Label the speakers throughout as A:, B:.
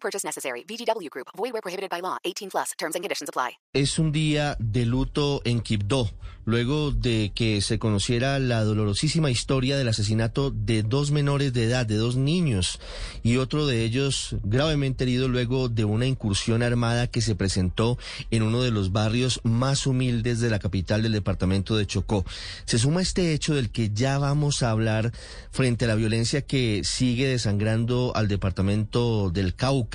A: Purchase necessary. VGW Group. Void where prohibited by law. 18 plus. Terms and conditions apply.
B: Es un día de luto en Quibdó, luego de que se conociera la dolorosísima historia del asesinato de dos menores de edad, de dos niños, y otro de ellos gravemente herido luego de una incursión armada que se presentó en uno de los barrios más humildes de la capital del departamento de Chocó. Se suma este hecho del que ya vamos a hablar frente a la violencia que sigue desangrando al departamento del Cauca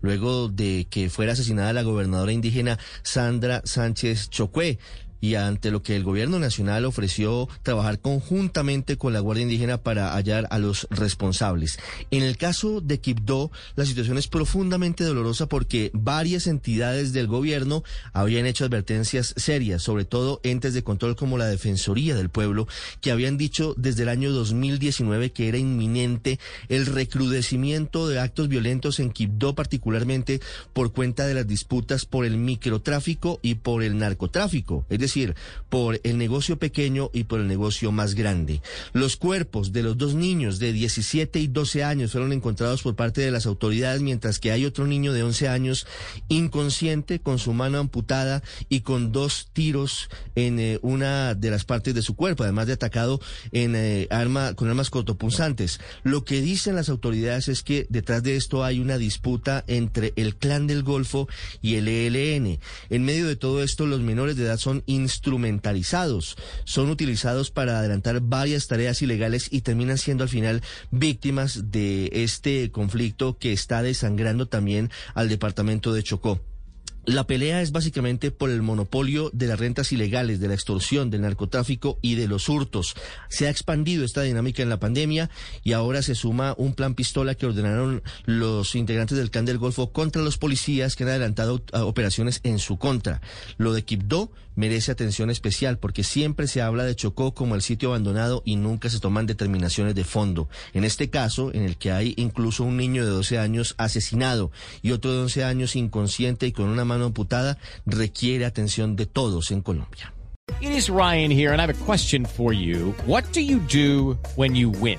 B: luego de que fuera asesinada la gobernadora indígena Sandra Sánchez Chocué y ante lo que el gobierno nacional ofreció trabajar conjuntamente con la Guardia Indígena para hallar a los responsables. En el caso de Quibdó, la situación es profundamente dolorosa porque varias entidades del gobierno habían hecho advertencias serias, sobre todo entes de control como la Defensoría del Pueblo, que habían dicho desde el año 2019 que era inminente el recrudecimiento de actos violentos en Quibdó, particularmente por cuenta de las disputas por el microtráfico y por el narcotráfico. Decir, por el negocio pequeño y por el negocio más grande. Los cuerpos de los dos niños de 17 y 12 años fueron encontrados por parte de las autoridades, mientras que hay otro niño de 11 años inconsciente, con su mano amputada y con dos tiros en eh, una de las partes de su cuerpo, además de atacado en eh, arma con armas cortopunzantes. Lo que dicen las autoridades es que detrás de esto hay una disputa entre el clan del Golfo y el ELN. En medio de todo esto, los menores de edad son instrumentalizados, son utilizados para adelantar varias tareas ilegales y terminan siendo al final víctimas de este conflicto que está desangrando también al departamento de Chocó. La pelea es básicamente por el monopolio de las rentas ilegales, de la extorsión, del narcotráfico y de los hurtos. Se ha expandido esta dinámica en la pandemia y ahora se suma un plan pistola que ordenaron los integrantes del Clan del Golfo contra los policías que han adelantado operaciones en su contra. Lo de Quibdó merece atención especial porque siempre se habla de Chocó como el sitio abandonado y nunca se toman determinaciones de fondo. En este caso, en el que hay incluso un niño de 12 años asesinado y otro de 11 años inconsciente y con una mano requiere atención de todos en Colombia.
C: It is Ryan here and I have a question for you. What do you do when you win?